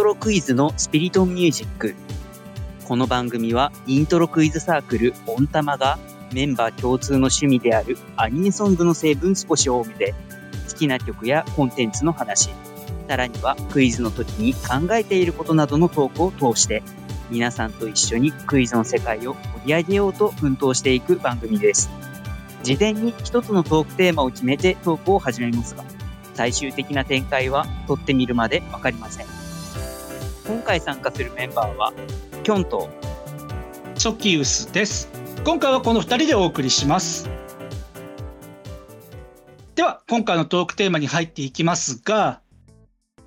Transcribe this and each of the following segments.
トロクイズのスピリトミュージック。この番組はイントロクイズサークルオンタマがメンバー共通の趣味であるアニメソングの成分少し多めで好きな曲やコンテンツの話、さらにはクイズの時に考えていることなどのトークを通して皆さんと一緒にクイズの世界を盛り上げようと奮闘していく番組です。事前に一つのトークテーマを決めてトークを始めますが、最終的な展開は撮ってみるまでわかりません。今回参加するメンバーは、キョンとチョキウスです。今回はこの2人でお送りします。では、今回のトークテーマに入っていきますが、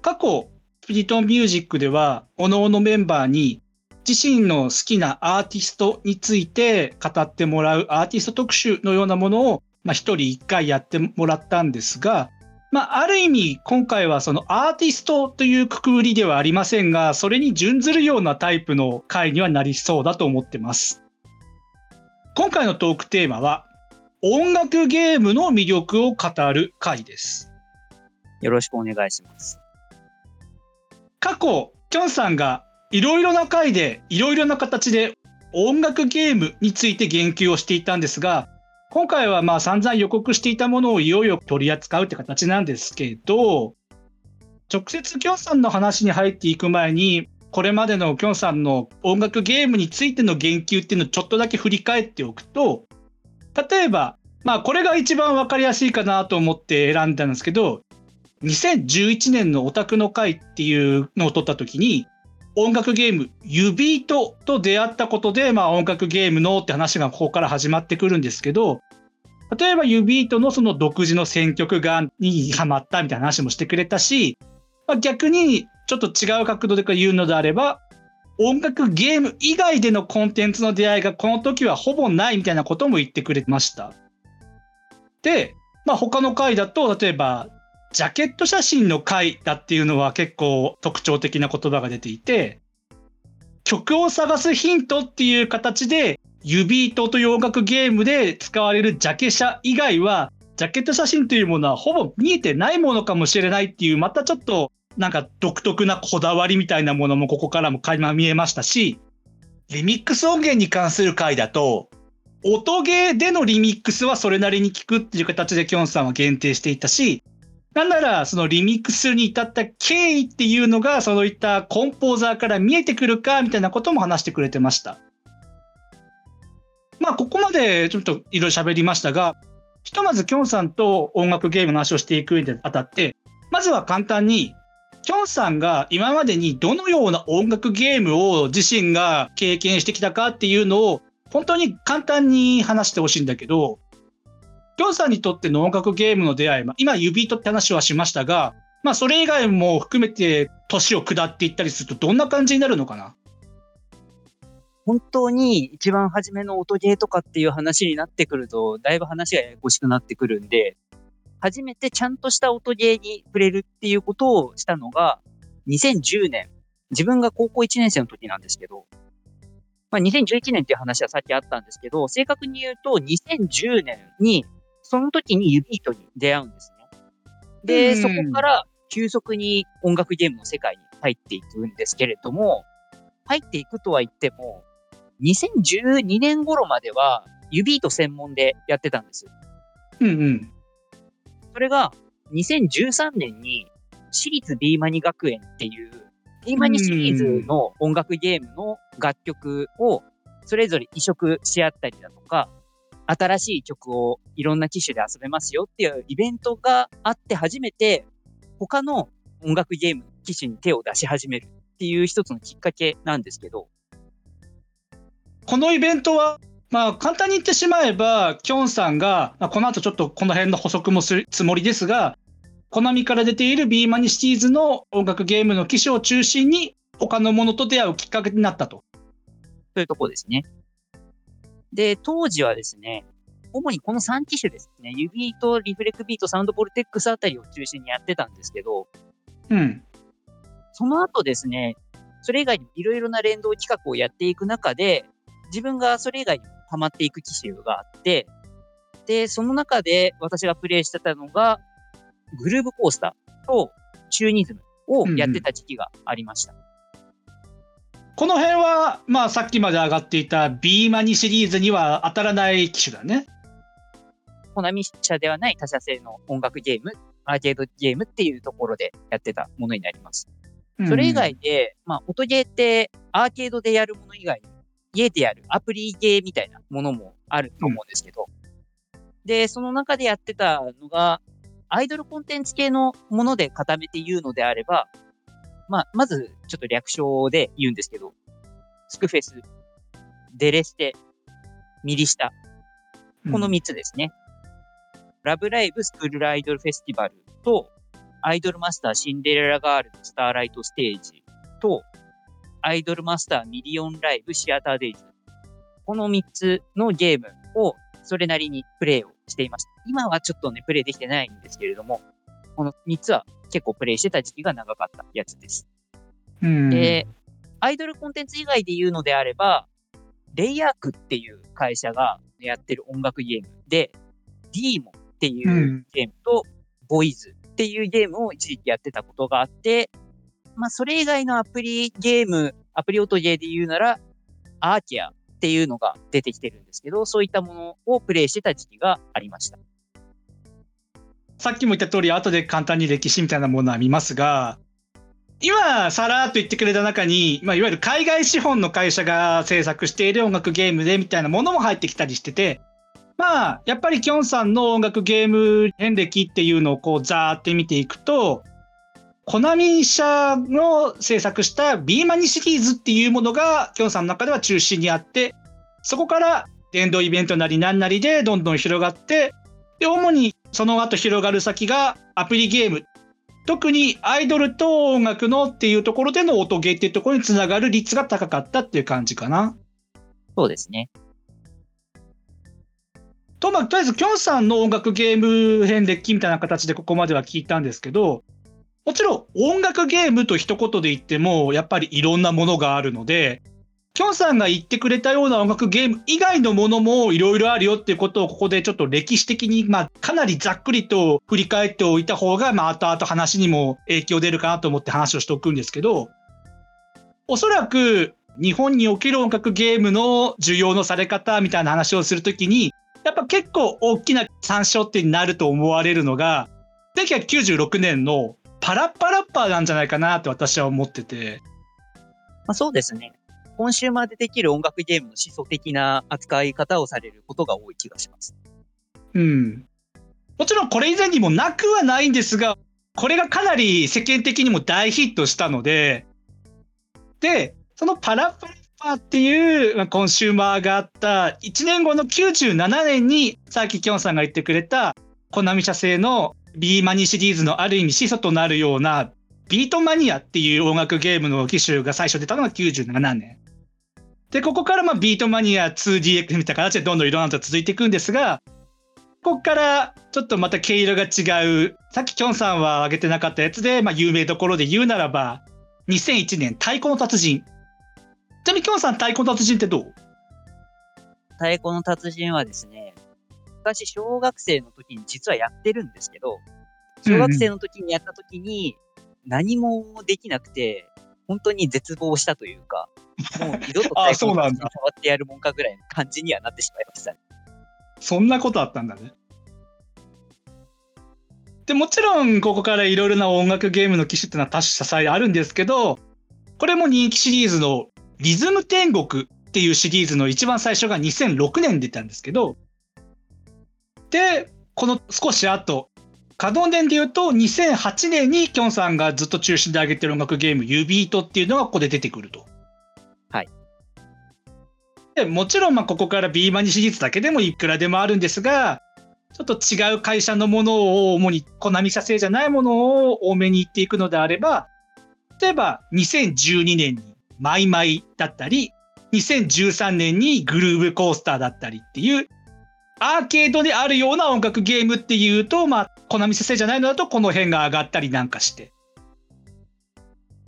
過去、ピリトンミュージックでは、各々メンバーに自身の好きなアーティストについて語ってもらうアーティスト特集のようなものを、まあ、人一回やってもらったんですが、まあ、ある意味、今回はそのアーティストというくくりではありませんが、それに準ずるようなタイプの回にはなりそうだと思ってます。今回のトークテーマは、音楽ゲームの魅力を語る回です。よろしくお願いします。過去、きょんさんがいろいろな回でいろいろな形で音楽ゲームについて言及をしていたんですが、今回はまあ散々予告していたものをいよいよ取り扱うって形なんですけど、直接きょんさんの話に入っていく前に、これまでのきょんさんの音楽ゲームについての言及っていうのをちょっとだけ振り返っておくと、例えば、まあこれが一番わかりやすいかなと思って選んだんですけど、2011年のオタクの会っていうのを撮った時に、音楽ゲーム、ユビートと出会ったことで、まあ音楽ゲームのって話がここから始まってくるんですけど、例えばユビートのその独自の選曲がにハマったみたいな話もしてくれたし、まあ、逆にちょっと違う角度で言うのであれば、音楽ゲーム以外でのコンテンツの出会いがこの時はほぼないみたいなことも言ってくれました。で、まあ他の回だと、例えば、ジャケット写真の回だっていうのは結構特徴的な言葉が出ていて、曲を探すヒントっていう形で、ユビートという音楽ゲームで使われるジャケ写以外は、ジャケット写真というものはほぼ見えてないものかもしれないっていう、またちょっとなんか独特なこだわりみたいなものもここからも垣間見えましたし、リミックス音源に関する回だと、音ゲーでのリミックスはそれなりに聞くっていう形でキョンさんは限定していたし、なんならそのリミックスに至った経緯っていうのがそういったコンポーザーから見えてくるかみたいなことも話してくれてました。まあここまでちょっといろいろ喋りましたが、ひとまずキョンさんと音楽ゲームの話をしていく上であたって、まずは簡単にキョンさんが今までにどのような音楽ゲームを自身が経験してきたかっていうのを本当に簡単に話してほしいんだけど、キョンさんにとっての音楽ゲームの出会い、まあ、今ユビートって話はしましたが、まあそれ以外も含めて年を下っていったりするとどんな感じになるのかな？本当に一番初めの音ゲーとかっていう話になってくると、だいぶ話がややこしくなってくるんで、初めてちゃんとした音ゲーに触れるっていうことをしたのが、2010年。自分が高校1年生の時なんですけど、まあ、2011年っていう話はさっきあったんですけど、正確に言うと2010年に、その時にユビートに出会うんですね。で、うんそこから急速に音楽ゲームの世界に入っていくんですけれども、入っていくとは言っても、2012年頃まではユビート専門でやってたんです。うんうん。それが2013年に私立 B マニ学園っていう B マニシリーズの音楽ゲームの楽曲をそれぞれ移植し合ったりだとか、新しい曲をいろんな機種で遊べますよっていうイベントがあって初めて他の音楽ゲーム機種に手を出し始めるっていう一つのきっかけなんですけど、このイベントは、まあ、簡単に言ってしまえば、キョンさんが、まあ、この後ちょっとこの辺の補足もするつもりですが、コナミから出ている B マニシティーズの音楽ゲームの機種を中心に、他のものと出会うきっかけになったと。というところですね。で、当時はですね、主にこの3機種ですね、ユビート、リフレクビート、サウンドボルテックスあたりを中心にやってたんですけど、うん。その後ですね、それ以外にもいろいろな連動企画をやっていく中で、自分がそれ以外にもハマっていく機種があって、で、その中で私がプレイしてたのが、グルーブコースターとチューニズムをやってた時期がありました。この辺は、まあ、さっきまで上がっていた B マニシリーズには当たらない機種だね。コナミ社ではない他社製の音楽ゲーム、アーケードゲームっていうところでやってたものになります。それ以外で、まあ、音ゲーってアーケードでやるもの以外に、家でやるアプリゲーみたいなものもあると思うんですけど、で、その中でやってたのが、アイドルコンテンツ系のもので固めて言うのであれば、まあ、まず、ちょっと略称で言うんですけど、スクフェス、デレステ、ミリシタ、この3つですね。ラブライブスクールアイドルフェスティバルと、アイドルマスターシンデレラガールズスターライトステージと、アイドルマスターミリオンライブシアターデイズ。この3つのゲームをそれなりにプレイをしていました。今はちょっとね、プレイできてないんですけれども、この3つは結構プレイしてた時期が長かったやつです。うん、で、アイドルコンテンツ以外で言うのであれば、レイヤークっていう会社がやってる音楽ゲームで、ディーモっていうゲームと、ボイズっていうゲームを一時期やってたことがあって、まあ、それ以外のアプリゲーム、アプリ音ゲーで言うなら、アーキャっていうのが出てきてるんですけど、そういったものをプレイしてた時期がありました。さっきも言った通り、後で簡単に歴史みたいなものは見ますが、今、さらっと言ってくれた中に、ま、いわゆる海外資本の会社が制作している音楽ゲームでみたいなものも入ってきたりしてて、まあ、やっぱりきょんさんの音楽ゲーム遍歴っていうのをこうザーって見ていくと、コナミ社の制作した B マニシリーズっていうものがきょんさんの中では中心にあって、そこから電動イベントなり何なりでどんどん広がって、で、主にその後広がる先がアプリゲーム。特にアイドルと音楽のっていうところでの音ゲーっていうところにつながる率が高かったっていう感じかな。そうですね。と、まあ、とりあえず、きょんさんの音楽ゲーム遍歴みたいな形でここまでは聞いたんですけど、もちろん音楽ゲームと一言で言っても、やっぱりいろんなものがあるので、きょんさんが言ってくれたような音楽ゲーム以外のものもいろいろあるよっていうことをここでちょっと歴史的に、まあ、かなりざっくりと振り返っておいた方が、まあ、後々話にも影響出るかなと思って話をしておくんですけど、おそらく日本における音楽ゲームの需要のされ方みたいな話をするときに、やっぱ結構大きな参照点になると思われるのが、1996年のパラッパラッパーなんじゃないかなって私は思ってて。まあ、そうですね。コンシューマーでできる音楽ゲームの思想的な扱い方をされることが多い気がします。うん。もちろんこれ以前にもなくはないんですが、これがかなり世間的にも大ヒットしたので、で、そのパラッパラッパーっていうコンシューマーがあった1年後の97年にさっききょんさんが言ってくれたコナミ社製の B マニシリーズのある意味始祖となるようなビートマニアっていう音楽ゲームの機種が最初出たのが97年。で、ここからまあビートマニア 2DX みたいな形でどんどんいろんなのが続いていくんですが、ここからちょっとまた毛色が違う、さっききょんさんは挙げてなかったやつで、まあ有名どころで言うならば、2001年太鼓の達人。ちなみにきょんさん太鼓の達人ってどう？太鼓の達人はですね、昔小学生の時に実はやってるんですけど、小学生の時にやった時に何もできなくて、本当に絶望したというか、もう二度とあ太鼓のそうなんだ達人触ってやるもんかぐらいの感じにはなってしまいましたね。そんなことあったんだね。でもちろんここからいろいろな音楽ゲームの機種っていうのは多種多彩あるんですけどこれも人気シリーズの「リズム天国」っていうシリーズの一番最初が2006年出たんですけどでこの少し後稼働年で言うと2008年にきょんさんがずっと中心で挙げてる音楽ゲーム「ユビート」っていうのがここで出てくると。はいでもちろんまあここから B マニシリーズだけでもいくらでもあるんですがちょっと違う会社のものを主にコナミ社製じゃないものを多めに言っていくのであれば例えば2012年にマイマイだったり2013年にグルーブコースターだったりっていうアーケードであるような音楽ゲームっていうとまあコナミ社製じゃないのだとこの辺が上がったりなんかして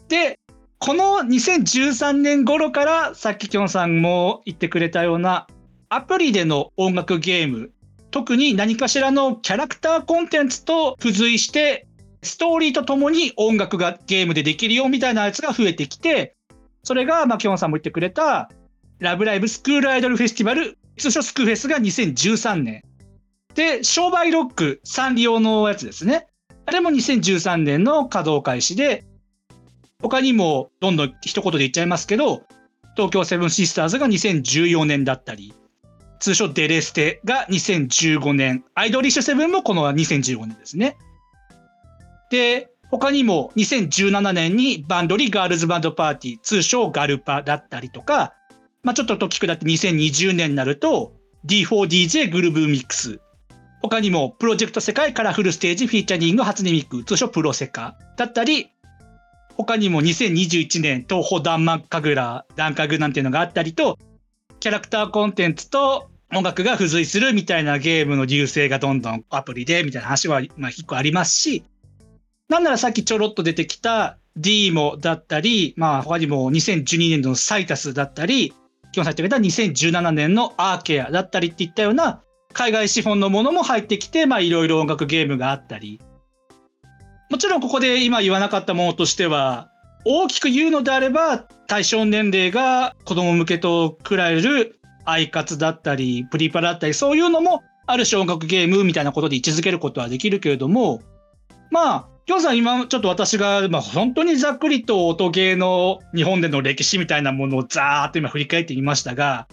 でこの2013年頃からさっききょんさんも言ってくれたようなアプリでの音楽ゲーム特に何かしらのキャラクターコンテンツと付随してストーリーとともに音楽がゲームでできるよみたいなやつが増えてきて、それが、まあ、キョンさんも言ってくれた、ラブライブスクールアイドルフェスティバル、通称スクフェスが2013年。で、商売ロック、サンリオのやつですね。あれも2013年の稼働開始で、他にもどんどん一言で言っちゃいますけど、東京セブンシスターズが2014年だったり、通称デレステが2015年、アイドリッシュセブンもこの2015年ですね。で、他にも2017年にバンドリーガールズバンドパーティー、通称ガルパだったりとか、まあ、ちょっと時くだって2020年になると D4DJ グルーブミックス。他にもプロジェクト世界カラフルステージフィーチャリング初音ミック、通称プロセカ。だったり、他にも2021年東宝ダンマンカグラ、ダンカグなんていうのがあったりと、キャラクターコンテンツと音楽が付随するみたいなゲームの流星がどんどんアプリでみたいな話はまあ一個ありますし、なんならさっきちょろっと出てきた D もだったり、まあ他にも2012年度のサイタスだったり、基本されてくれた2017年のアーケアだったりっていったような海外資本のものも入ってきて、まあいろいろ音楽ゲームがあったり、もちろんここで今言わなかったものとしては、大きく言うのであれば、対象年齢が子供向けと比べるアイカツだったり、プリパラだったり、そういうのもある種音楽ゲームみたいなことで位置づけることはできるけれども、まあ、きょんさん、今ちょっと私が、まあ、本当にざっくりと音ゲーの日本での歴史みたいなものをざーっと今振り返ってみましたが、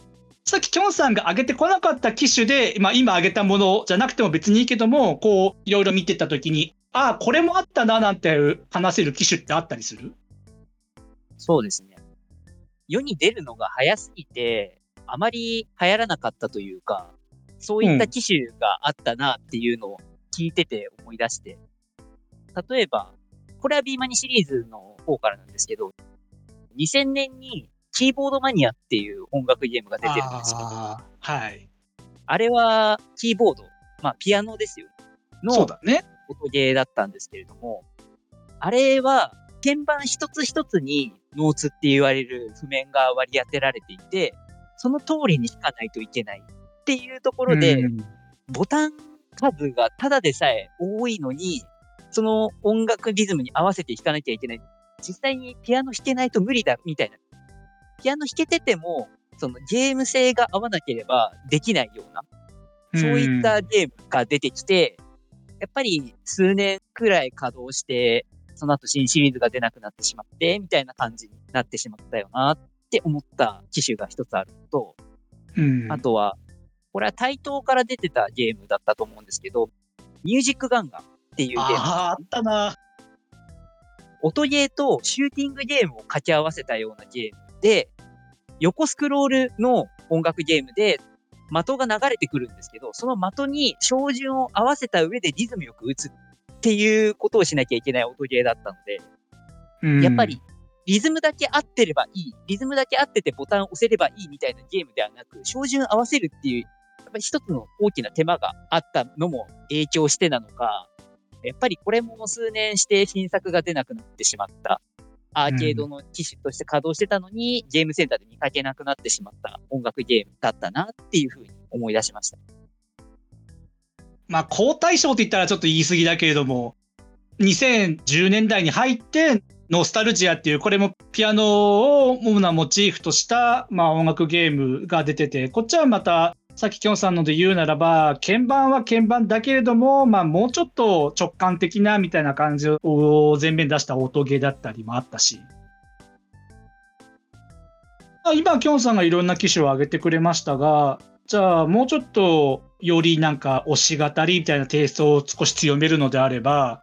さっききょんさんが挙げてこなかった機種で、まあ、今挙げたものじゃなくても別にいいけども、こう、いろいろ見てたときに、ああ、これもあったななんて話せる機種ってあったりする？そうですね。世に出るのが早すぎて、あまり流行らなかったというか、そういった機種があったなっていうのを聞いてて思い出して、例えば、これはビーマニシリーズの方からなんですけど、2000年にキーボードマニアっていう音楽ゲームが出てるんですけど、あはい。あれはキーボード、まあピアノですよ。そうだね。音ゲーだったんですけれども、あれは鍵盤一つ一つにノーツって言われる譜面が割り当てられていて、その通りに弾かないといけないっていうところで、ボタン数がただでさえ多いのに、その音楽リズムに合わせて弾かなきゃいけない。実際にピアノ弾けないと無理だみたいな。ピアノ弾けてても、そのゲーム性が合わなければできないような、そういったゲームが出てきて、やっぱり数年くらい稼働して、その後新シリーズが出なくなってしまって、みたいな感じになってしまったよなって思った機種が一つあるのと、うん、あとは、これは対等から出てたゲームだったと思うんですけど、ミュージックガンガンっていうゲーム。ああ、あったな。音ゲーとシューティングゲームを掛け合わせたようなゲームで、横スクロールの音楽ゲームで的が流れてくるんですけど、その的に照準を合わせた上でリズムよく打つっていうことをしなきゃいけない音ゲーだったので、うん、やっぱりリズムだけ合ってればいい、リズムだけ合っててボタン押せればいいみたいなゲームではなく、照準合わせるっていう、やっぱり一つの大きな手間があったのも影響してなのか、やっぱりこれも数年して新作が出なくなってしまったアーケードの機種として稼働してたのに、うん、ゲームセンターで見かけなくなってしまった音楽ゲームだったなっていうふうに思い出しました。まあ、高対象って言ったらちょっと言い過ぎだけれども、2010年代に入って、ノスタルジアっていう、これもピアノを主なモチーフとした、まあ、音楽ゲームが出てて、こっちはまたさっききょんさんので言うならば、鍵盤は鍵盤だけれども、まあ、もうちょっと直感的なみたいな感じを前面出した音ゲーだったりもあったし。今、きょんさんがいろんな機種を挙げてくれましたが、じゃあもうちょっとよりなんか推し語りみたいなテイストを少し強めるのであれば、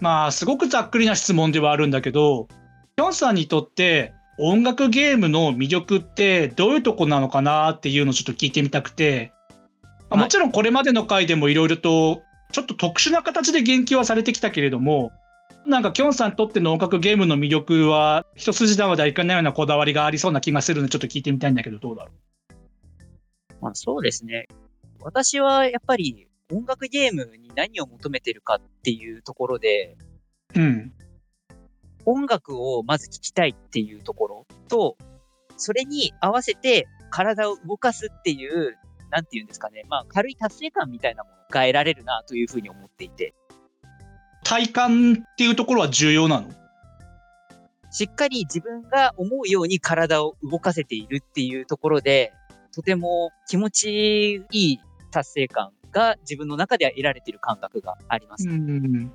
まあ、すごくざっくりな質問ではあるんだけど、きょんさんにとって音楽ゲームの魅力ってどういうとこなのかなっていうのをちょっと聞いてみたくて、はい、もちろんこれまでの回でもいろいろとちょっと特殊な形で言及はされてきたけれども、なんかきょんさんにとっての音楽ゲームの魅力は一筋縄ではいかないようなこだわりがありそうな気がするのでちょっと聞いてみたいんだけどどうだろう？まあそうですね。私はやっぱり音楽ゲームに何を求めてるかっていうところで、うん。音楽をまず聴きたいっていうところと、それに合わせて体を動かすっていう、なんていうんですかね、まあ軽い達成感みたいなものが得られるなというふうに思っていて。体感っていうところは重要なの？しっかり自分が思うように体を動かせているっていうところで、とても気持ちいい達成感が自分の中では得られている感覚があります。うん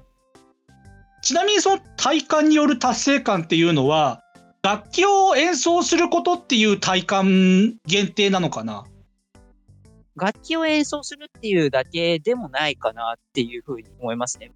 ちなみにその体感による達成感っていうのは、楽器を演奏することっていう体感限定なのかな？楽器を演奏するっていうだけでもないかなっていうふうに思いますね。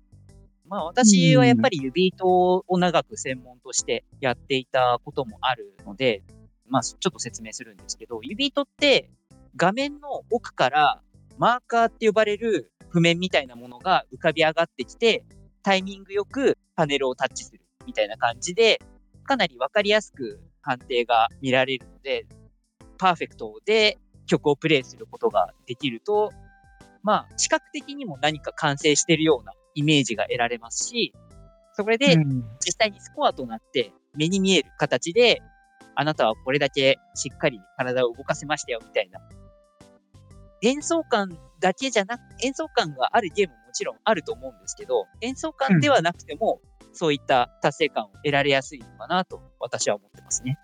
まあ私はやっぱり指糸を長く専門としてやっていたこともあるので、まあちょっと説明するんですけど、指糸って画面の奥からマーカーって呼ばれる譜面みたいなものが浮かび上がってきて、タイミングよくパネルをタッチするみたいな感じで、かなりわかりやすく判定が見られるので、パーフェクトで曲をプレイすることができると、まあ、視覚的にも何か完成してるようなイメージが得られますし、それで実際にスコアとなって目に見える形で、あなたはこれだけしっかり体を動かせましたよみたいな。演奏感だけじゃなく、演奏感があるゲームももちろんあると思うんですけど、演奏感ではなくても、そういった達成感を得られやすいのかなと私は思ってますね。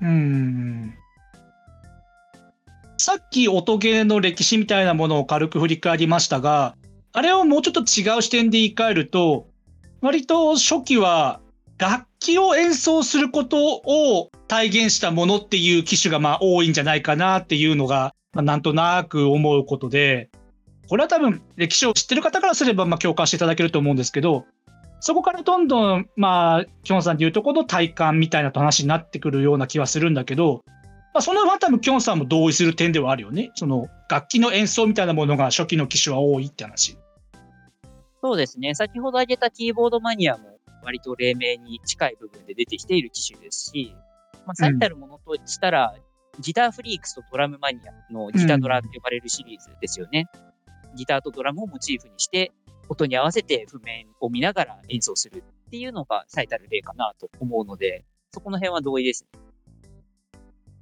うん。さっき音ゲーの歴史みたいなものを軽く振り返りましたが、あれをもうちょっと違う視点で言い換えると、割と初期は楽器を演奏することを体現したものっていう機種がまあ多いんじゃないかなっていうのが、まあ、なんとなく思うことで、これは多分歴史を知ってる方からすればまあ共感していただけると思うんですけど、そこからどんどん、まあ、キョンさんでいうとこの体感みたいな話になってくるような気はするんだけど、まあ、その辺は多分キョンさんも同意する点ではあるよね。その楽器の演奏みたいなものが初期の機種は多いって話。そうですね。先ほど挙げたキーボードマニアも割と黎明に近い部分で出てきている機種ですし、まあ、最たるものとしたら、うん、ギターフリークスとドラムマニアのギタードラって呼ばれるシリーズですよね。うん、ギターとドラムをモチーフにして、音に合わせて譜面を見ながら演奏するっていうのが最たる例かなと思うので、そこの辺は同意ですね。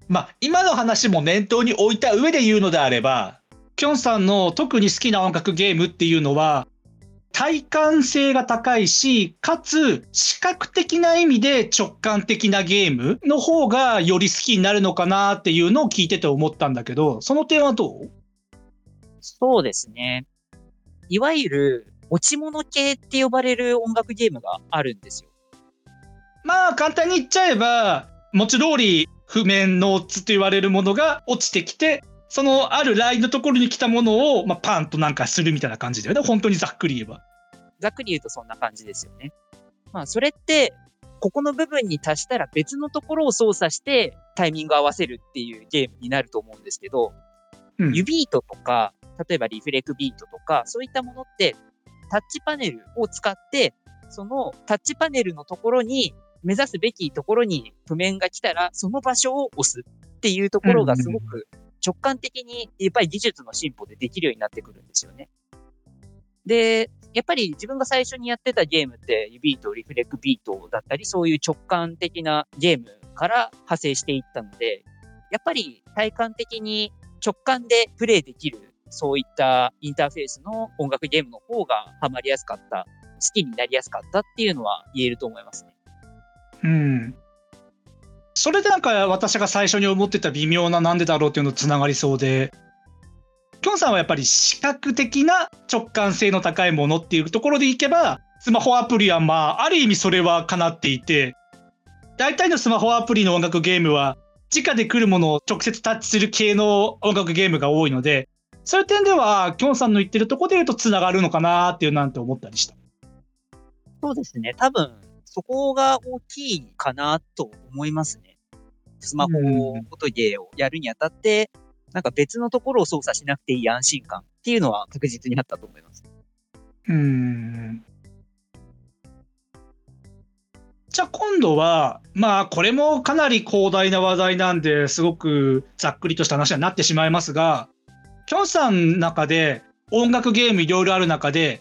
まあ、今の話も念頭に置いた上で言うのであれば、きょんさんの特に好きな音楽ゲームっていうのは、体感性が高いし、かつ視覚的な意味で直感的なゲームの方がより好きになるのかなっていうのを聞いてて思ったんだけど、その点はどう？そうですね。いわゆる落ち物系って呼ばれる音楽ゲームがあるんですよ。まあ簡単に言っちゃえば、文字通り譜面ノーツと言われるものが落ちてきて、そのあるラインのところに来たものを、まあ、パンとなんかするみたいな感じだよね。本当にざっくり言えば。ざっくり言うとそんな感じですよね。まあ、それって、ここの部分に達したら別のところを操作してタイミング合わせるっていうゲームになると思うんですけど、うん、指糸とか、例えばリフレクビートとか、そういったものってタッチパネルを使って、そのタッチパネルのところに目指すべきところに譜面が来たら、その場所を押すっていうところがすごく直感的に、やっぱり技術の進歩でできるようになってくるんですよね。で、やっぱり自分が最初にやってたゲームって、ビート、リフレクビートだったり、そういう直感的なゲームから派生していったので、やっぱり体感的に直感でプレイできる、そういったインターフェースの音楽ゲームの方がハマりやすかった、好きになりやすかったっていうのは言えると思いますね。うん。それでなんか私が最初に思ってた微妙ななんでだろうっていうのとつながりそうで、きょんさんはやっぱり視覚的な直感性の高いものっていうところでいけば、スマホアプリはまあ、ある意味それは叶っていて、大体のスマホアプリの音楽ゲームは、直で来るものを直接タッチする系の音楽ゲームが多いので、そういう点では、きょんさんの言ってるところで言うとつながるのかなっていうなんて思ったりした。そうですね。多分、そこが大きいかなと思いますね。スマホフォトゲーをやるにあたって、なんか別のところを操作しなくていい安心感っていうのは確実にあったと思います。うん。じゃあ今度は、まあこれもかなり広大な話題なんで、すごくざっくりとした話になってしまいますが、きょんさんの中で音楽ゲームいろいろある中で、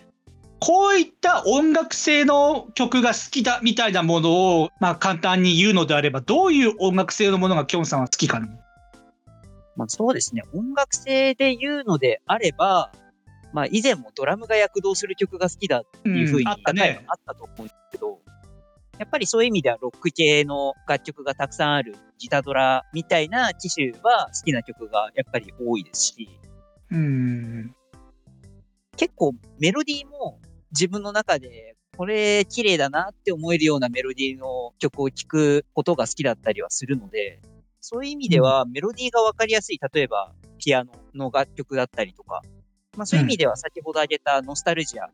こういった音楽性の曲が好きだみたいなものを、まあ、簡単に言うのであれば、どういう音楽性のものがきょんさんは好きかなまあ、そうですね。音楽性で言うのであれば、まあ以前もドラムが躍動する曲が好きだっていうふうにうんあったねあったと思うんですけど、やっぱりそういう意味ではロック系の楽曲がたくさんあるギタドラみたいな機種は好きな曲がやっぱり多いですし、うん。結構メロディーも自分の中でこれ綺麗だなって思えるようなメロディーの曲を聴くことが好きだったりはするので、そういう意味ではメロディーがわかりやすい、例えばピアノの楽曲だったりとか、まあそういう意味では先ほど挙げたノスタルジア、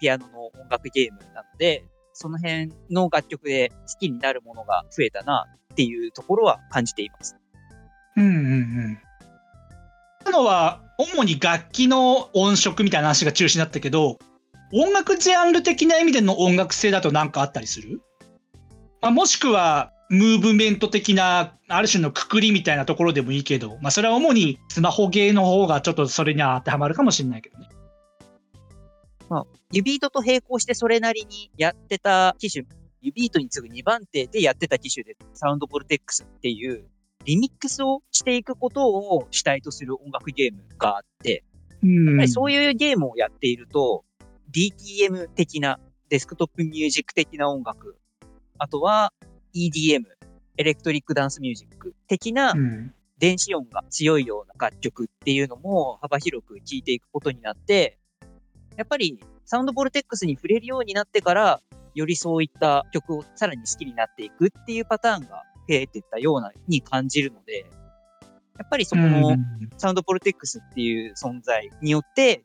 ピアノの音楽ゲームなので、その辺の楽曲で好きになるものが増えたなっていうところは感じています。うんうんうん。のは主に楽器の音色みたいな話が中心だったけど、音楽ジャンル的な意味での音楽性だと何かあったりする、まあ、もしくはムーブメント的なある種のくくりみたいなところでもいいけど、まあ、それは主にスマホゲーの方がちょっとそれには当てはまるかもしれないけどね。ユビートと並行してそれなりにやってた機種、ユビートに次ぐ2番手でやってた機種で、サウンドボルテックスっていう、リミックスをしていくことを主体とする音楽ゲームがあって、うん。やっぱりそういうゲームをやっていると、DTM 的な、デスクトップミュージック的な音楽、あとは EDM、エレクトリックダンスミュージック的なうん。電子音が強いような楽曲っていうのも幅広く聴いていくことになって、やっぱりサウンドボルテックスに触れるようになってから、よりそういった曲をさらに好きになっていくっていうパターンが増えていったようなに感じるので、やっぱりそこのサウンドボルテックスっていう存在によって、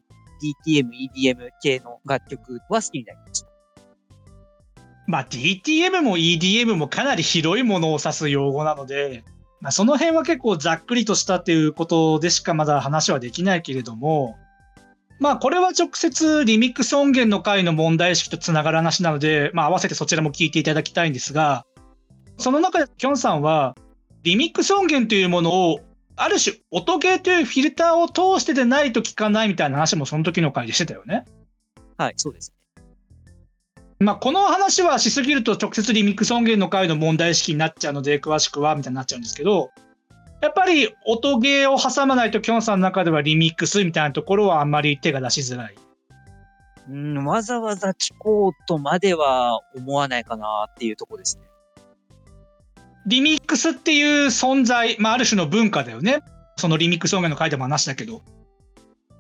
DTM、EDM 系の楽曲は好きになりました。まあ DTM も EDM もかなり広いものを指す用語なので、まあ、その辺は結構ざっくりとしたっていうことでしかまだ話はできないけれども、まあこれは直接リミックス音源の回の問題意識とつながる話なので、まあ合わせてそちらも聞いていただきたいんですが、その中できょんさんはリミックス音源というものをある種音ゲーというフィルターを通してでないと聞かないみたいな話もその時の回でしてたよね。はい、そうですね。まあ、この話はしすぎると直接リミックス音源の回の問題意識になっちゃうので詳しくはみたいになっちゃうんですけどやっぱり音ゲーを挟まないときょんさんの中ではリミックスみたいなところはあんまり手が出しづらい。うん、わざわざ聞こうとまでは思わないかなっていうとこですね。リミックスっていう存在、まあ、ある種の文化だよね。そのリミックス音源の回でも話だけど。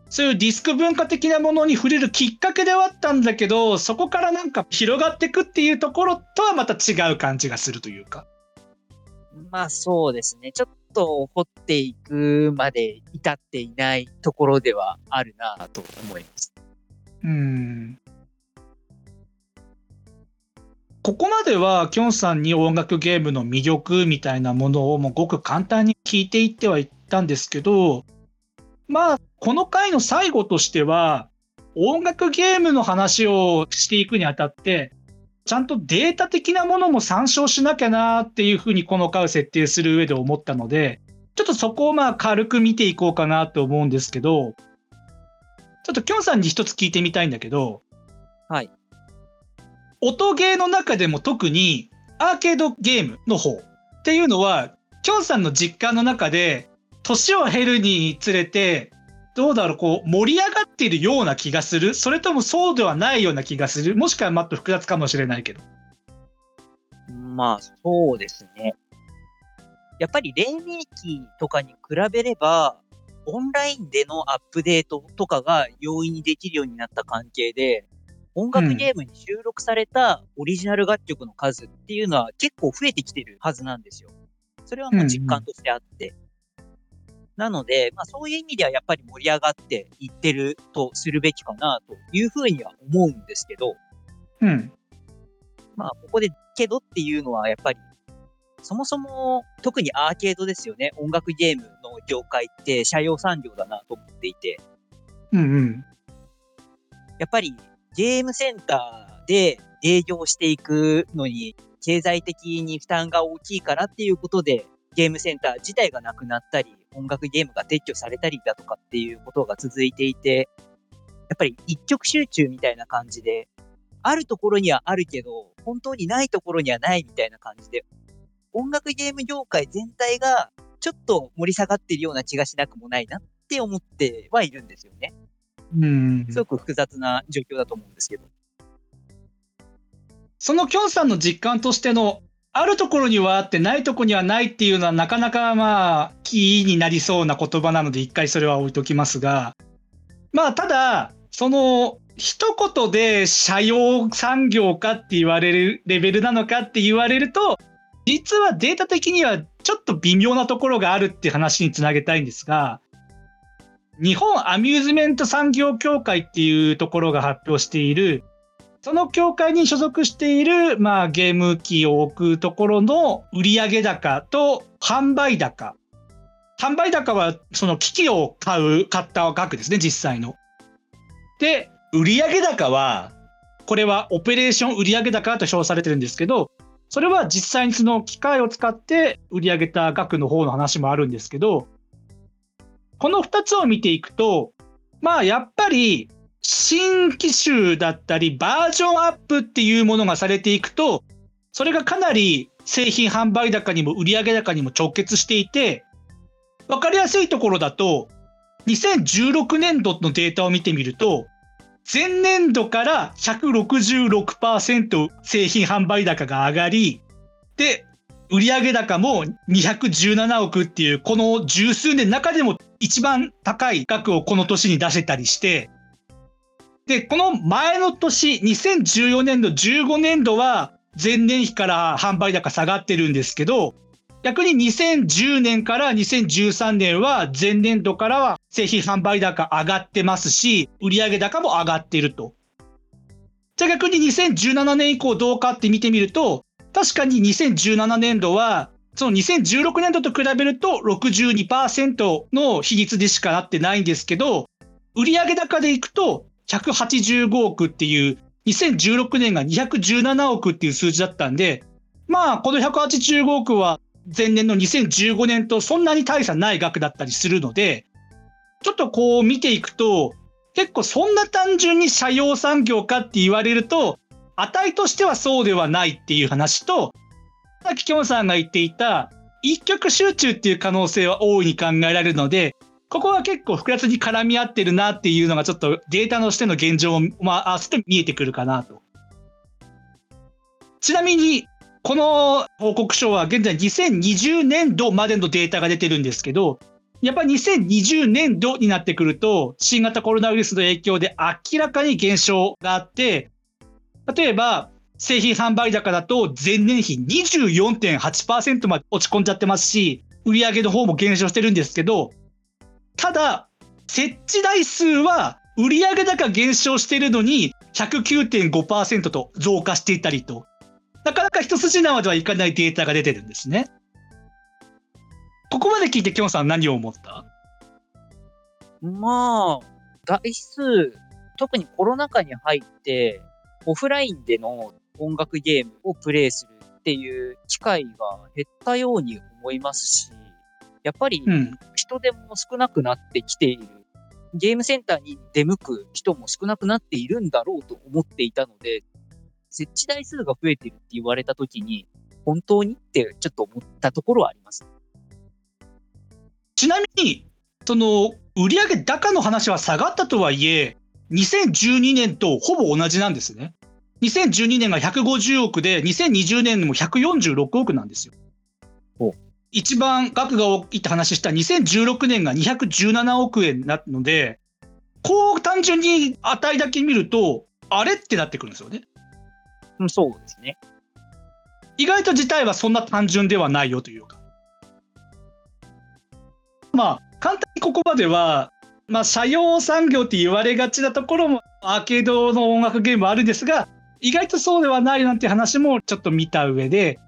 そういうディスク文化的なものに触れるきっかけではあったんだけど、そこからなんか広がっていくっていうところとはまた違う感じがするというか。まあそうですね。ちょっと掘っていくまで至っていないところではあるなと思います。うん。ここまでは、きょんさんに音楽ゲームの魅力みたいなものをもうごく簡単に聞いていってはいったんですけど、まあ、この回の最後としては、音楽ゲームの話をしていくにあたって、ちゃんとデータ的なものも参照しなきゃなっていうふうにこの回を設定する上で思ったので、ちょっとそこをまあ軽く見ていこうかなと思うんですけど、ちょっときょんさんに一つ聞いてみたいんだけど、はい。音ゲーの中でも特にアーケードゲームの方っていうのは、きょんさんの実感の中で、年を経るにつれて、どうだろう、こう、盛り上がっているような気がするそれともそうではないような気がするもしくはもっと複雑かもしれないけど。まあそうですね。やっぱり黎明期とかに比べれば、オンラインでのアップデートとかが容易にできるようになった関係で、音楽ゲームに収録されたオリジナル楽曲の数っていうのは結構増えてきてるはずなんですよ。それはもう実感としてあって。なので、まあそういう意味ではやっぱり盛り上がっていってるとするべきかなというふうには思うんですけど、うん。まあ、ここで、けどっていうのは、やっぱり、そもそも、特にアーケードですよね。音楽ゲームの業界って、社用産業だなと思っていて、うんうん。やっぱり、ゲームセンターで営業していくのに、経済的に負担が大きいからっていうことで、ゲームセンター自体がなくなったり、音楽ゲームが撤去されたりだとかっていうことが続いていて、やっぱり一極集中みたいな感じで、あるところにはあるけど、本当にないところにはないみたいな感じで、音楽ゲーム業界全体がちょっと盛り下がってるような気がしなくもないなって思ってはいるんですよね。うんすごく複雑な状況だと思うんですけど。そのきょんさんの実感としての、あるところにはあってないところにはないっていうのはなかなかまあ、キーになりそうな言葉なので一回それは置いときますが、まあただ、その、一言で社用産業かって言われるレベルなのかって言われると、実はデータ的にはちょっと微妙なところがあるって話につなげたいんですが、日本アミューズメント産業協会っていうところが発表している、その協会に所属している、まあ、ゲーム機を置くところの売上高と販売高。販売高はその機器を買う、買った額ですね、実際の。で、売上高は、これはオペレーション売上高と称されてるんですけど、それは実際にその機械を使って売り上げた額の方の話もあるんですけど、この2つを見ていくと、まあやっぱり新機種だったりバージョンアップっていうものがされていくと、それがかなり製品販売高にも売上高にも直結していて、わかりやすいところだと、2016年度のデータを見てみると、前年度から166%製品販売高が上がり、で、売上高も217億っていう、この十数年の中でも一番高い額をこの年に出せたりして、で、この前の年、2014年度、15年度は前年比から販売高下がってるんですけど、逆に2010年から2013年は前年度からは製品販売高上がってますし、売上高も上がっていると。じゃあ逆に2017年以降どうかって見てみると、確かに2017年度は、その2016年度と比べると62%の比率でしかなってないんですけど、売上高でいくと185億っていう、2016年が217億っていう数字だったんで、まあ、この185億は前年の2015年とそんなに大差ない額だったりするので、ちょっとこう見ていくと、結構そんな単純に社用産業かって言われると、値としてはそうではないっていう話と、さっききょんさんが言っていた、一極集中っていう可能性は大いに考えられるので、ここは結構複雑に絡み合ってるなっていうのがちょっとデータとしての現状をまあ、すて見えてくるかなと。ちなみに、この報告書は現在2020年度までのデータが出てるんですけど、やっぱり2020年度になってくると、新型コロナウイルスの影響で明らかに減少があって、例えば、製品販売高だと前年比24.8%まで落ち込んじゃってますし、売上の方も減少してるんですけど、ただ、設置台数は売上高減少してるのに109.5%と増加していたりと、なかなか一筋縄ではいかないデータが出てるんですね。ここまで聞いて、きょんさん何を思った？まあ、台数、特にコロナ禍に入って、オフラインでの音楽ゲームをプレイするっていう機会が減ったように思いますし、やっぱりうん。人手も少なくなってきている。ゲームセンターに出向く人も少なくなっているんだろうと思っていたので、設置台数が増えてるって言われたときに、本当にってちょっと思ったところはあります。ちなみに、その、売上高の話は下がったとはいえ、2012年とほぼ同じなんですね。2012年が150億で、2020年も146億なんですよ。一番額が大きいって話した2016年が217億円なので、こう単純に値だけ見ると、あれってなってくるんですよね。うん、そうですね。意外と事態はそんな単純ではないよというか。まあ、簡単にここまでは、まあ、社用産業って言われがちなところも、アーケードの音楽ゲームはあるんですが、意外とそうではないなんて話もちょっと見た上で、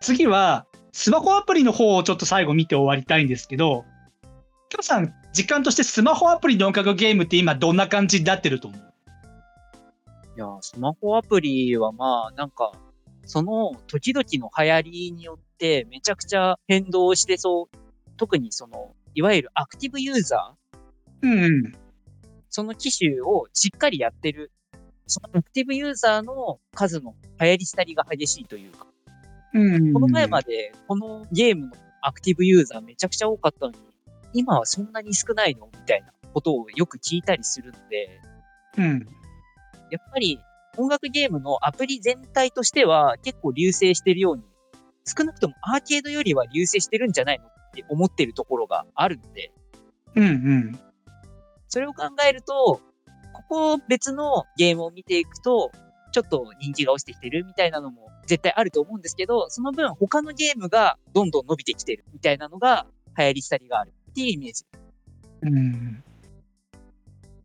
次は、スマホアプリの方をちょっと最後見て終わりたいんですけど、きょさん、実感としてスマホアプリの音楽ゲームって今どんな感じになってると思う？いや、スマホアプリはまあ、なんか、その時々の流行りによってめちゃくちゃ変動してそう。特にその、いわゆるアクティブユーザー、うんうん。その機種をしっかりやってる。そのアクティブユーザーの数の流行り廃りが激しいというか、うんこの前までこのゲームのアクティブユーザーめちゃくちゃ多かったのに、今はそんなに少ないのみたいなことをよく聞いたりするので、うん。やっぱり音楽ゲームのアプリ全体としては結構流星してるように、少なくともアーケードよりは流星してるんじゃないのって思ってるところがあるので、うんうん。それを考えると、ここ別のゲームを見ていくと、ちょっと人気が落ちてきてるみたいなのも絶対あると思うんですけど、その分他のゲームがどんどん伸びてきてるみたいなのが流行りしたりがあるっていうイメージ。うん、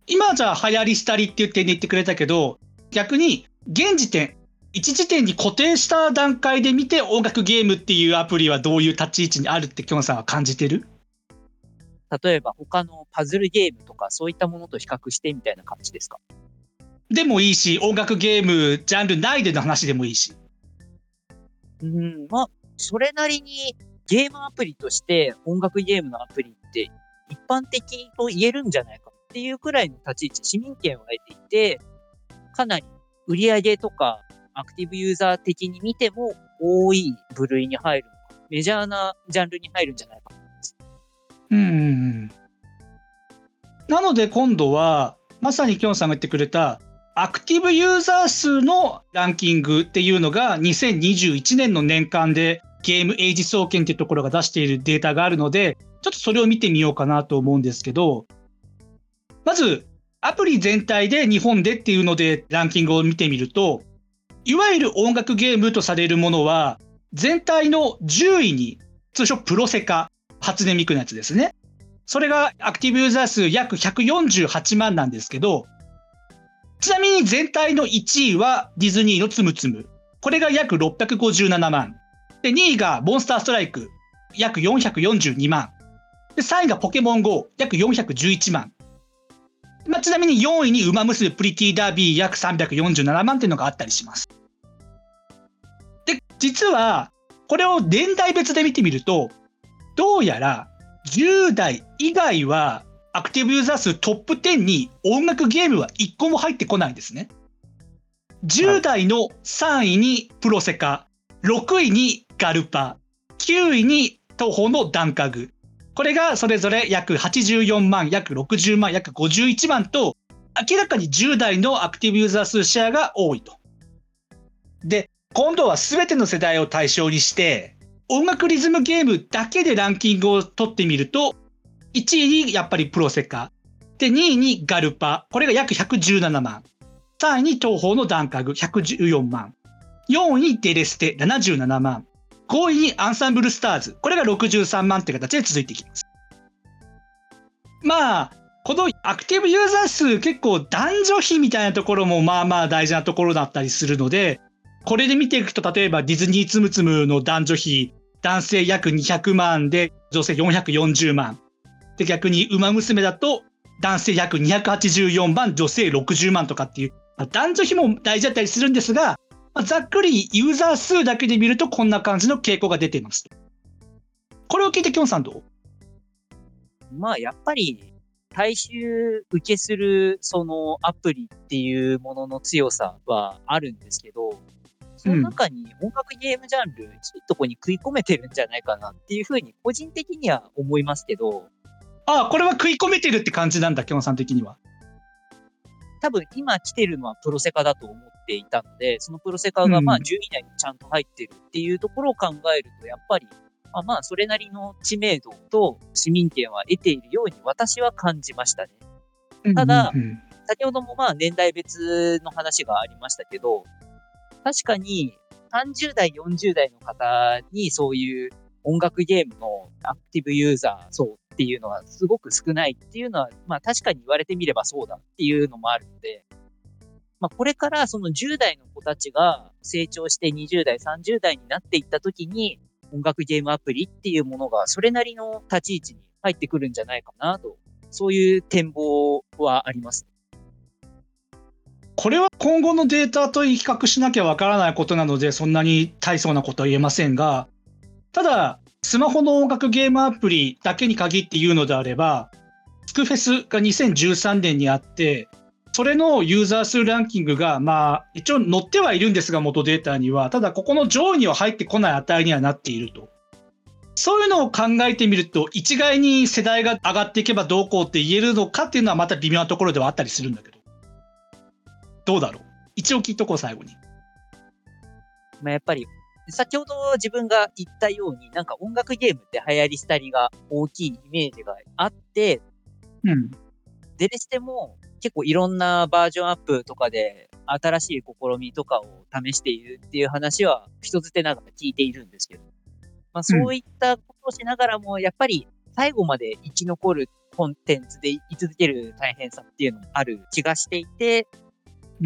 今じゃ流行りしたりっていう点で言ってくれたけど、逆に現時点、一時点に固定した段階で見て音楽ゲームっていうアプリはどういう立ち位置にあるってきょんさんは感じてる？例えば他のパズルゲームとかそういったものと比較してみたいな感じですか？でもいいし、音楽ゲームジャンル内での話でもいいし。うん、まあ、それなりにゲームアプリとして音楽ゲームのアプリって一般的と言えるんじゃないかっていうくらいの立ち位置、市民権を得ていて、かなり売り上げとかアクティブユーザー的に見ても多い部類に入るのか、メジャーなジャンルに入るんじゃないか。うんうんうん。なので今度は、まさにきょんさんが言ってくれた、アクティブユーザー数のランキングっていうのが2021年の年間でゲームエイジ総研っていうところが出しているデータがあるので、ちょっとそれを見てみようかなと思うんですけど、まず、アプリ全体で日本でっていうのでランキングを見てみると、いわゆる音楽ゲームとされるものは、全体の10位に、通称プロセカ、初音ミクのやつですね。それがアクティブユーザー数約148万なんですけど、ちなみに全体の1位はディズニーのつむつむ。これが約657万。で、2位がモンスターストライク、約442万。で、3位がポケモン GO、約411万。まあ、ちなみに4位にウマ娘プリティダービー約347万っていうのがあったりします。で、実は、これを年代別で見てみると、どうやら10代以外はアクティブユーザー数トップ10に音楽ゲームは1個も入ってこないんですね。10代の3位にプロセカ、6位にガルパ、9位に東方のダンカグ。これがそれぞれ約84万、約60万、約51万と、明らかに10代のアクティブユーザー数シェアが多いと。で、今度は全ての世代を対象にして、音楽リズムゲームだけでランキングを取ってみると、1位にやっぱりプロセカ。で、2位にガルパ。これが約117万。3位に東方のダンカグ114万。4位にデレステ77万。5位にアンサンブルスターズ。これが63万って形で続いていきます。まあ、このアクティブユーザー数結構男女比みたいなところもまあまあ大事なところだったりするので、これで見ていくと例えばディズニーつむつむの男女比、男性約200万で女性440万。で逆に馬娘だと男性約284万、女性60万とかっていう、あ男女比も大事だったりするんですが、まあざっくりユーザー数だけで見るとこんな感じの傾向が出ています。これを聞いてきょんさんどう？まあ、やっぱり、大衆受けする、そのアプリっていうものの強さはあるんですけど、その中に音楽ゲームジャンル、いいとこに食い込めてるんじゃないかなっていうふうに、個人的には思いますけど、ああ、これは食い込めてるって感じなんだ、きょんさん的には。多分今来てるのはプロセカだと思っていたので、そのプロセカがまあうん10位以内にちゃんと入ってるっていうところを考えると、やっぱり、まあまあそれなりの知名度と市民権は得ているように私は感じましたね。ただ先ほどもまあ年代別の話がありましたけど、確かに30代、40代の方にそういう音楽ゲームのアクティブユーザー層っていうのはすごく少ないっていうのは、まあ確かに言われてみればそうだっていうのもあるので、まあこれからその10代の子たちが成長して20代、30代になっていった時に音楽ゲームアプリっていうものがそれなりの立ち位置に入ってくるんじゃないかなと、そういう展望はあります。これは今後のデータと比較しなきゃわからないことなので、そんなに大層なことは言えませんが、ただ、スマホの音楽ゲームアプリだけに限って言うのであれば、スクフェスが2013年にあって、それのユーザー数ランキングが、まあ、一応載ってはいるんですが、元データには、ただ、ここの上位には入ってこない値にはなっていると。そういうのを考えてみると、一概に世代が上がっていけばどうこうって言えるのかっていうのはまた微妙なところではあったりするんだけど。どうだろう？一応聞いとこう、最後に。まあ、やっぱり、先ほど自分が言ったように、なんか音楽ゲームって流行り廃りが大きいイメージがあって、うん。デレステも結構いろんなバージョンアップとかで新しい試みとかを試しているっていう話は人づてながら聞いているんですけど、まあ、そういったことをしながらも、やっぱり最後まで生き残るコンテンツで居続ける大変さっていうのもある気がしていて、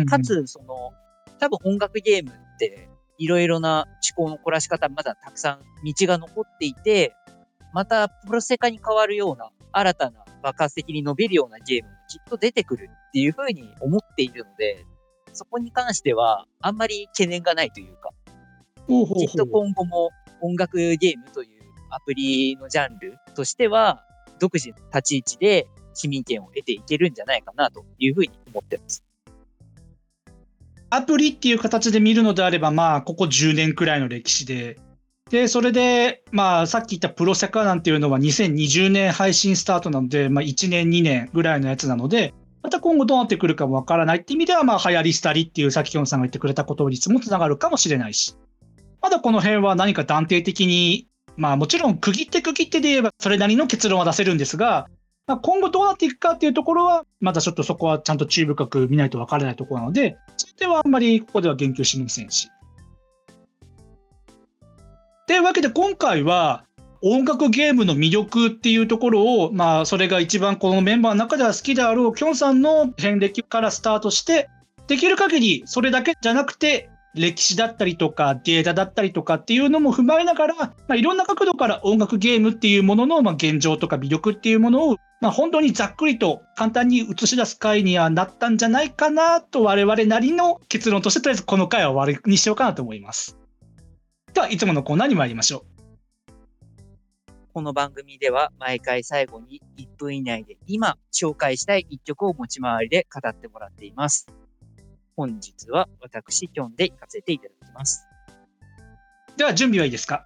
かつ、その、多分音楽ゲームっていろいろな思考の凝らし方まだたくさん道が残っていて、またプロセカに変わるような新たな爆発的に伸びるようなゲームもきっと出てくるっていうふうに思っているので、そこに関してはあんまり懸念がないというか、きっと今後も音楽ゲームというアプリのジャンルとしては、独自の立ち位置で市民権を得ていけるんじゃないかなというふうに思ってます。アプリっていう形で見るのであれば、まあ、ここ10年くらいの歴史で、で、それで、まあ、さっき言ったプロセカなんていうのは2020年配信スタートなので、まあ、1年、2年ぐらいのやつなので、また今後どうなってくるかもわからないって意味では、まあ、流行り廃りっていう、さっききょんさんが言ってくれたこと率もつながるかもしれないし、まだこの辺は何か断定的に、まあ、もちろん区切って区切ってで言えば、それなりの結論は出せるんですが、まあ、今後どうなっていくかっていうところは、まだちょっとそこはちゃんと注意深く見ないとわからないところなので、それではあんまりここでは言及しませんし。というわけで今回は、音楽ゲームの魅力っていうところを、まあ、それが一番このメンバーの中では好きであるきょんさんの遍歴からスタートして、できる限りそれだけじゃなくて、歴史だったりとかデータだったりとかっていうのも踏まえながら、まあ、いろんな角度から音楽ゲームっていうものの、まあ、現状とか魅力っていうものを、まあ、本当にざっくりと簡単に映し出す回にはなったんじゃないかなと我々なりの結論としてとりあえずこの回は終わりにしようかなと思います。では、いつものコーナーに参りましょう。この番組では毎回最後に1分以内で今紹介したい1曲を持ち回りで語ってもらっています。本日は私、キョンで行かせていただきます。では、準備はいいですか？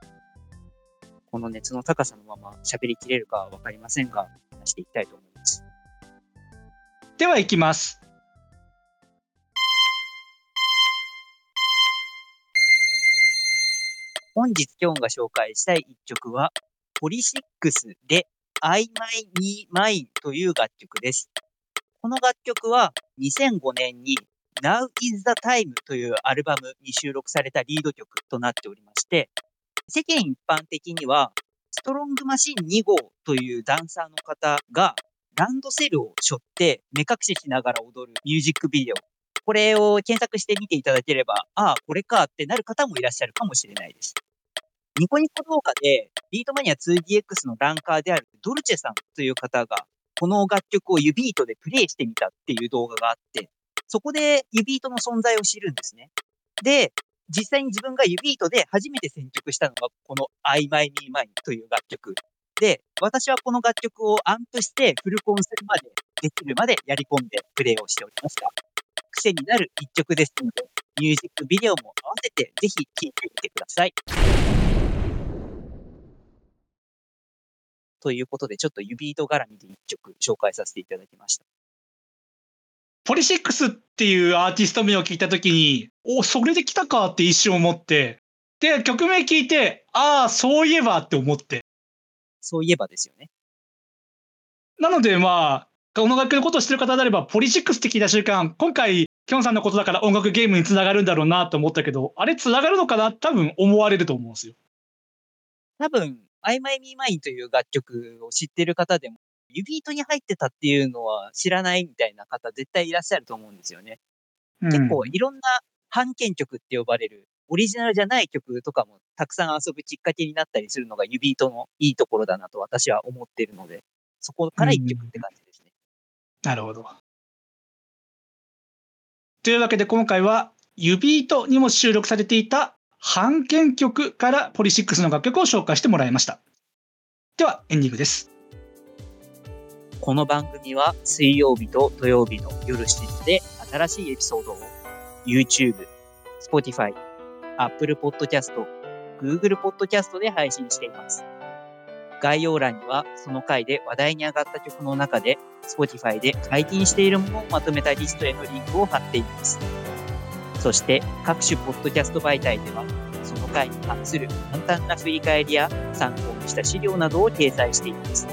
この熱の高さのまま喋りきれるかはわかりませんが、話していきたいと思います。では、行きます。本日キョンが紹介したい一曲は、ポリシックスで I My Me Mine という楽曲です。この楽曲は2005年に Now is the Time というアルバムに収録されたリード曲となっておりまして、世間一般的には、ストロングマシン2号というダンサーの方が、ランドセルを背負って目隠ししながら踊るミュージックビデオ。これを検索してみていただければ、ああ、これかってなる方もいらっしゃるかもしれないです。ニコニコ動画で、ビートマニア 2DX のランカーであるドルチェさんという方が、この楽曲を指糸でプレイしてみたっていう動画があって、そこで指糸の存在を知るんですね。で、実際に自分が指糸で初めて選曲したのがこの I My Me Mine という楽曲。で、私はこの楽曲をアンプしてフルコンするまで、できるまでやり込んでプレイをしておりました。癖になる一曲ですので、ミュージックビデオも合わせてぜひ聴いてみてください。ということで、ちょっと指糸絡みで一曲紹介させていただきました。ポリシックスっていうアーティスト名を聞いたときに、お、それで来たかって一瞬思って、で、曲名聞いて、ああ、そういえばって思って。そういえばですよね。なので、まあ、この楽器のことを知ってる方であれば、ポリシックスって聞いた瞬間、今回、キョンさんのことだから音楽ゲームにつながるんだろうなと思ったけど、あれつながるのかな？多分思われると思うんですよ。多分、I My Me Mine という楽曲を知ってる方でも、指糸に入ってたっていうのは知らないみたいな方絶対いらっしゃると思うんですよね。うん、結構いろんな版権曲って呼ばれるオリジナルじゃない曲とかもたくさん遊ぶきっかけになったりするのが指糸のいいところだなと私は思っているので、そこから一曲って感じですね、うん。なるほど。というわけで今回は指糸にも収録されていた版権曲からポリシックスの楽曲を紹介してもらいました。ではエンディングです。この番組は水曜日と土曜日の夜7時で新しいエピソードを YouTube、Spotify、Apple Podcast、Google Podcast で配信しています。概要欄にはその回で話題に上がった曲の中で Spotify で解禁しているものをまとめたリストへのリンクを貼っています。そして各種ポッドキャスト媒体ではその回に関する簡単な振り返りや参考にした資料などを掲載しています。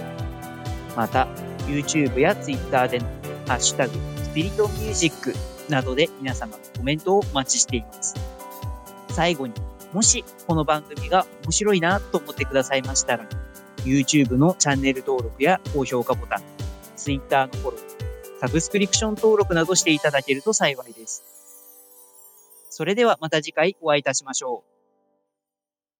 また YouTube や Twitter でのハッシュタグスピリットミュージックなどで皆様のコメントをお待ちしています。最後にもしこの番組が面白いなと思ってくださいましたら YouTube のチャンネル登録や高評価ボタン、Twitter のフォロー、サブスクリプション登録などしていただけると幸いです。それではまた次回お会いいたしましょう。